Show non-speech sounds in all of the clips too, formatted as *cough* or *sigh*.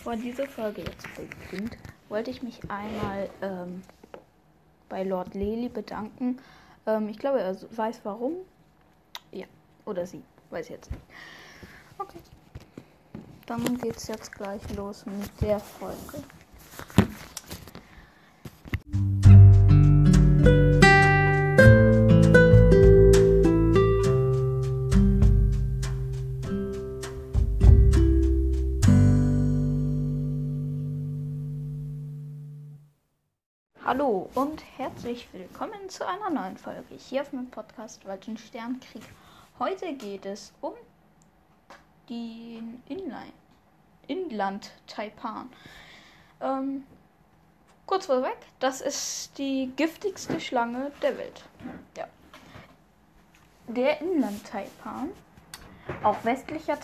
bevor diese Folge jetzt beginnt, wollte ich mich einmal ähm, bei Lord Lely bedanken. Ähm, ich glaube, er weiß warum. Ja, oder sie. Weiß ich jetzt nicht. Okay. Dann geht's jetzt gleich los mit der Folge. Herzlich willkommen zu einer neuen Folge hier auf meinem Podcast Wald und Sternkrieg. Heute geht es um den Inline, Inland Taipan. Ähm, kurz vorweg, das ist die giftigste Schlange der Welt. Ja. Der Inland Taipan, auch westlicher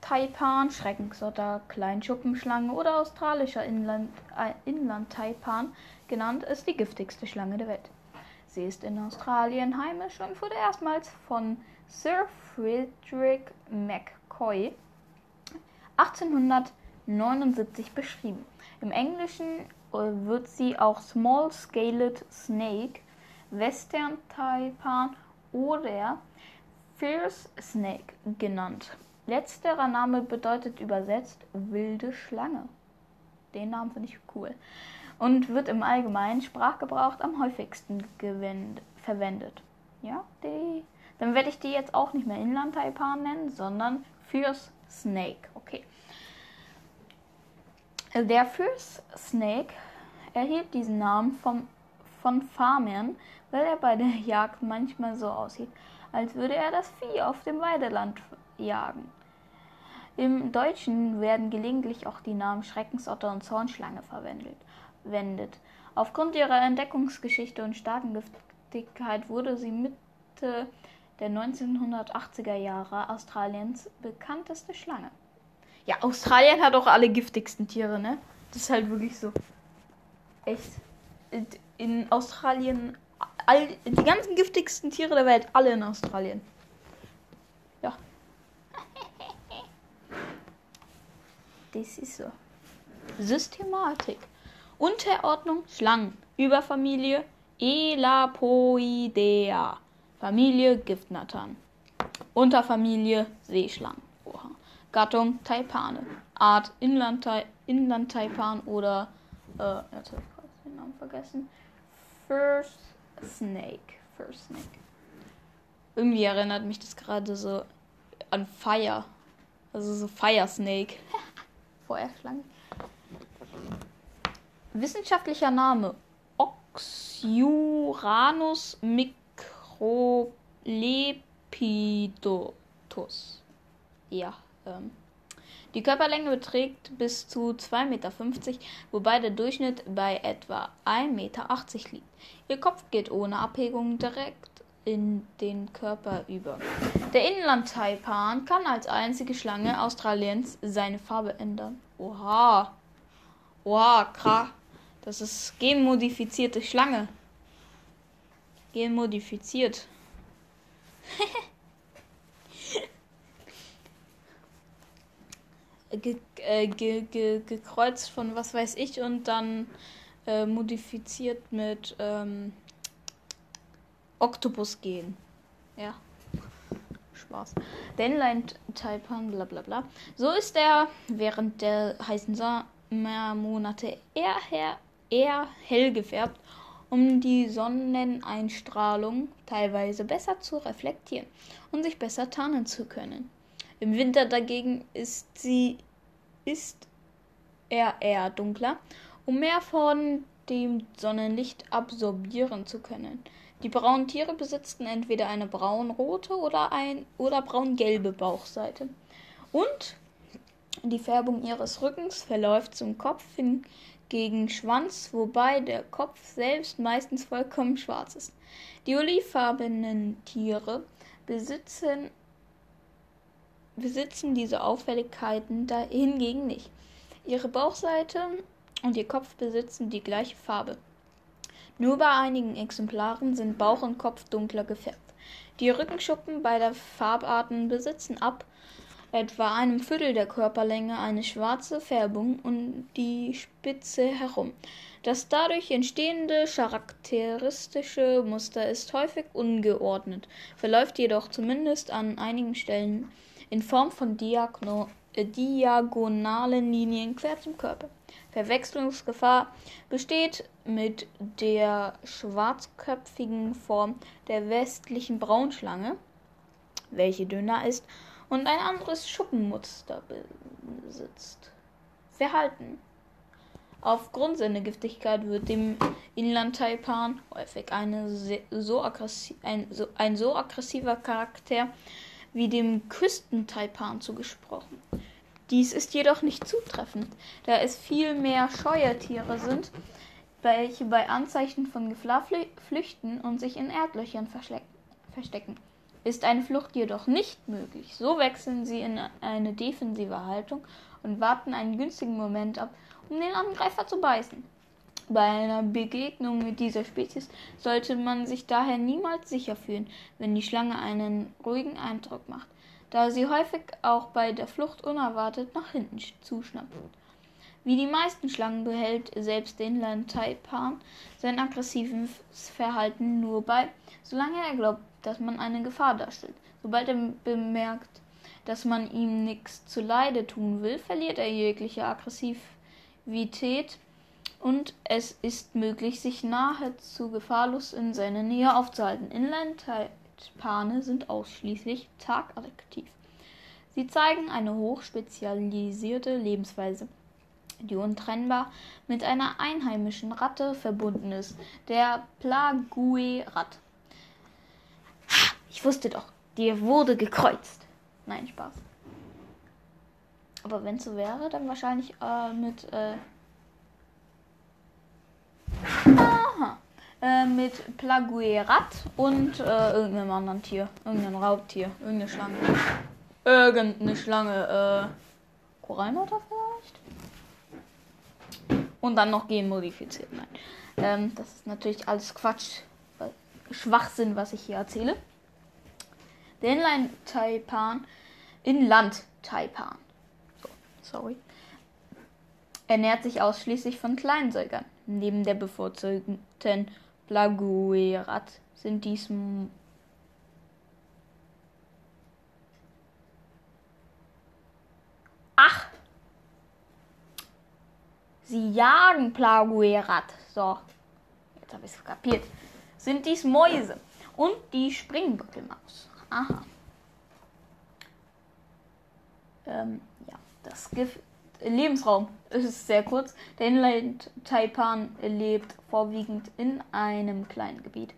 Taipan, Schreckensotter, Kleinschuppenschlange oder australischer Inland, äh, Inland Taipan genannt, ist die giftigste Schlange der Welt. Sie ist in Australien heimisch und wurde erstmals von Sir Frederick McCoy 1879 beschrieben. Im Englischen äh, wird sie auch Small Scaled Snake, Western Taipan oder Fierce Snake genannt. Letzterer Name bedeutet übersetzt wilde Schlange. Den Namen finde ich cool und wird im allgemeinen Sprachgebrauch am häufigsten verwendet. Ja, die, dann werde ich die jetzt auch nicht mehr Inland-Taipan nennen, sondern Fierce Snake. Okay. Der Fierce Snake erhielt diesen Namen vom, von Farmern, weil er bei der Jagd manchmal so aussieht, als würde er das Vieh auf dem Weideland jagen. Im Deutschen werden gelegentlich auch die Namen Schreckensotter und Zornschlange verwendet wendet. Aufgrund ihrer Entdeckungsgeschichte und starken Giftigkeit wurde sie Mitte der 1980er Jahre Australiens bekannteste Schlange. Ja, Australien hat auch alle giftigsten Tiere, ne? Das ist halt wirklich so. Echt. In Australien, all, die ganzen giftigsten Tiere der Welt, alle in Australien. Ja. *laughs* Das ist so. Systematik. Unterordnung Schlangen. Überfamilie Elapoidea. Familie Giftnattern. Unterfamilie Seeschlangen. Oha. Gattung Taipane. Art Inland-Taipan Inland oder äh, jetzt habe ich gerade den Namen vergessen. First Snake. First Snake. Irgendwie erinnert mich das gerade so an Fire. Also so Fire Snake. *laughs* Feuerschlange. Wissenschaftlicher Name Oxyuranus microlepidotus. Ja, ähm. Die Körperlänge beträgt bis zu 2,50 Meter, wobei der Durchschnitt bei etwa 1,80 Meter liegt. Ihr Kopf geht ohne Abhegung direkt in den Körper über. Der Inland-Taipan kann als einzige Schlange Australiens seine Farbe ändern. Oha. Oha, krass. Das ist genmodifizierte Schlange. Genmodifiziert. *laughs* ge, äh, ge, ge, gekreuzt von was weiß ich und dann äh, modifiziert mit ähm, Oktopus gehen. Ja. Spaß. Denline Taipan, bla bla bla. So ist er während der heißen Sommermonate eher her eher hell gefärbt, um die Sonneneinstrahlung teilweise besser zu reflektieren und sich besser tarnen zu können. Im Winter dagegen ist sie ist er eher dunkler, um mehr von dem Sonnenlicht absorbieren zu können. Die braunen Tiere besitzen entweder eine braunrote oder ein oder braungelbe Bauchseite. Und die Färbung ihres Rückens verläuft zum Kopf hin gegen Schwanz, wobei der Kopf selbst meistens vollkommen schwarz ist. Die olivfarbenen Tiere besitzen, besitzen diese Auffälligkeiten da hingegen nicht. Ihre Bauchseite und ihr Kopf besitzen die gleiche Farbe. Nur bei einigen Exemplaren sind Bauch und Kopf dunkler gefärbt. Die Rückenschuppen beider Farbarten besitzen ab etwa einem Viertel der Körperlänge eine schwarze Färbung um die Spitze herum. Das dadurch entstehende charakteristische Muster ist häufig ungeordnet, verläuft jedoch zumindest an einigen Stellen in Form von Diagno äh, diagonalen Linien quer zum Körper. Verwechslungsgefahr besteht mit der schwarzköpfigen Form der westlichen Braunschlange, welche dünner ist und ein anderes Schuppenmuster besitzt. Verhalten Aufgrund seiner Giftigkeit wird dem Inlandtaipan häufig eine so ein, so, ein so aggressiver Charakter wie dem Küstentaipan zugesprochen. Dies ist jedoch nicht zutreffend, da es viel mehr Scheuertiere sind, welche bei Anzeichen von Gefahr flüchten und sich in Erdlöchern verstecken. Ist eine Flucht jedoch nicht möglich, so wechseln sie in eine defensive Haltung und warten einen günstigen Moment ab, um den Angreifer zu beißen. Bei einer Begegnung mit dieser Spezies sollte man sich daher niemals sicher fühlen, wenn die Schlange einen ruhigen Eindruck macht, da sie häufig auch bei der Flucht unerwartet nach hinten zuschnappt. Wie die meisten Schlangen behält selbst den Landtaipan sein aggressives Verhalten nur bei, solange er glaubt, dass man eine Gefahr darstellt. Sobald er bemerkt, dass man ihm nichts zu Leide tun will, verliert er jegliche Aggressivität und es ist möglich, sich nahezu gefahrlos in seiner Nähe aufzuhalten. Inlandtaipane sind ausschließlich tagaktiv. Sie zeigen eine hochspezialisierte Lebensweise, die untrennbar mit einer einheimischen Ratte verbunden ist, der Plague-Rat. Ich wusste doch, dir wurde gekreuzt. Nein, Spaß. Aber wenn es so wäre, dann wahrscheinlich äh, mit. Äh Aha. Äh, mit Plaguerat und äh, irgendeinem anderen Tier. Irgendein Raubtier. Irgendeine Schlange. Irgendeine Schlange. Äh. Korallenmutter vielleicht? Und dann noch genmodifiziert. Nein. Ähm, das ist natürlich alles Quatsch. Schwachsinn, was ich hier erzähle. Der Inline-Taipan, Inland-Taipan, so, sorry, ernährt sich ausschließlich von Kleinsäugern. Neben der bevorzugten Plaguerat sind dies Ach! Sie jagen Plaguerat. So, jetzt habe ich es kapiert. Sind dies Mäuse und die Springböckelmaus. Aha. Ähm, ja, das Gift. Lebensraum *laughs* ist sehr kurz. Der Inland Taipan lebt vorwiegend in einem kleinen Gebiet.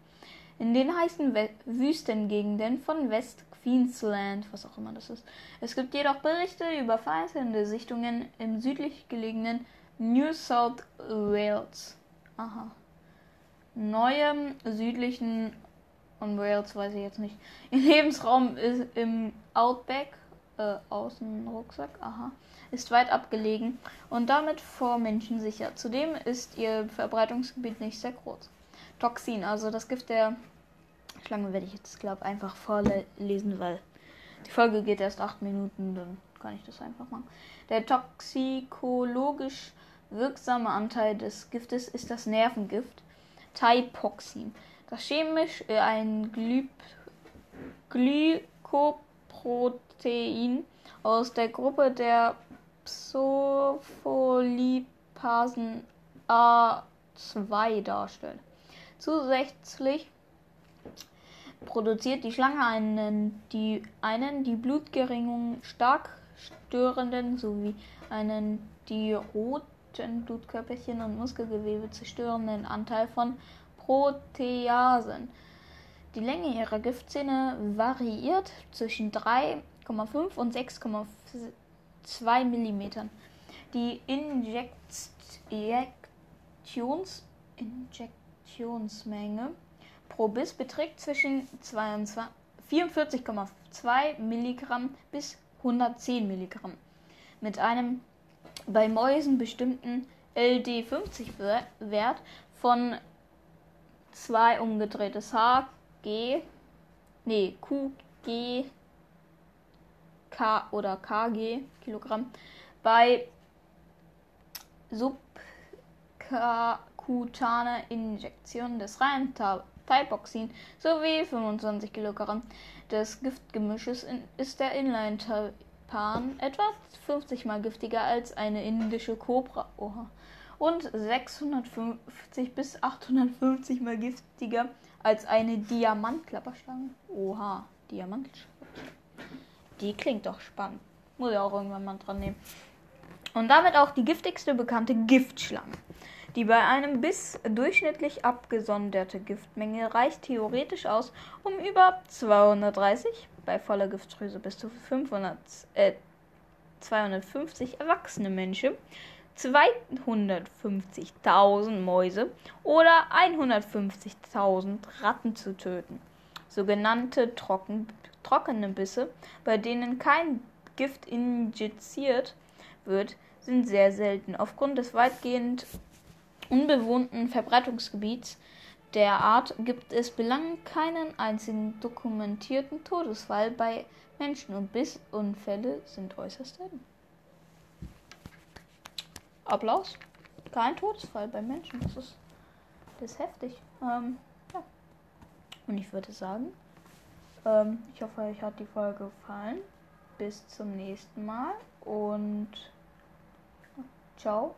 In den heißen We Wüstengegenden von West Queensland, was auch immer das ist. Es gibt jedoch Berichte über vereinzelte Sichtungen im südlich gelegenen New South Wales. Aha. Neuem südlichen und Wales weiß ich jetzt nicht. *laughs* Ihr Lebensraum ist im Outback, äh, Außenrucksack, aha, ist weit abgelegen und damit vor Menschen sicher. Zudem ist ihr Verbreitungsgebiet nicht sehr groß. Toxin, also das Gift der Schlange werde ich jetzt, glaube einfach vorlesen, weil die Folge geht erst acht Minuten, dann kann ich das einfach machen. Der toxikologisch wirksame Anteil des Giftes ist das Nervengift Typoxin das chemisch äh, ein Gly Glykoprotein aus der Gruppe der Psopholipasen A2 darstellt. Zusätzlich produziert die Schlange einen die, einen die Blutgeringung stark störenden sowie einen die roten Blutkörperchen und Muskelgewebe zerstörenden Anteil von Proteasen. Die Länge ihrer Giftzähne variiert zwischen 3,5 und 6,2 mm. Die Injektions Injektionsmenge pro Biss beträgt zwischen 44,2 Milligramm bis 110 Milligramm. Mit einem bei Mäusen bestimmten LD50-Wert von 2 umgedrehtes H, G, nee, Q, G, K oder kg Kilogramm bei subkutane Injektion des reinen Thyroxin sowie 25 Kilogramm des Giftgemisches ist der Inline-Taipan etwa 50 mal giftiger als eine indische Kobra. Oha. Und 650 bis 850 mal giftiger als eine Diamantklapperschlange. Oha, Diamantschlange. Die klingt doch spannend. Muss ich auch irgendwann mal dran nehmen. Und damit auch die giftigste bekannte Giftschlange. Die bei einem Biss durchschnittlich abgesonderte Giftmenge reicht theoretisch aus, um über 230, bei voller Giftdrüse bis zu 500, äh, 250 erwachsene Menschen, 250.000 Mäuse oder 150.000 Ratten zu töten. Sogenannte Trocken, trockene Bisse, bei denen kein Gift injiziert wird, sind sehr selten. Aufgrund des weitgehend unbewohnten Verbreitungsgebiets der Art gibt es bislang keinen einzigen dokumentierten Todesfall bei Menschen und Bissunfälle sind äußerst selten. Applaus. Kein Todesfall bei Menschen. Das ist, das ist heftig. Ähm, ja. Und ich würde sagen, ähm, ich hoffe, euch hat die Folge gefallen. Bis zum nächsten Mal und ciao.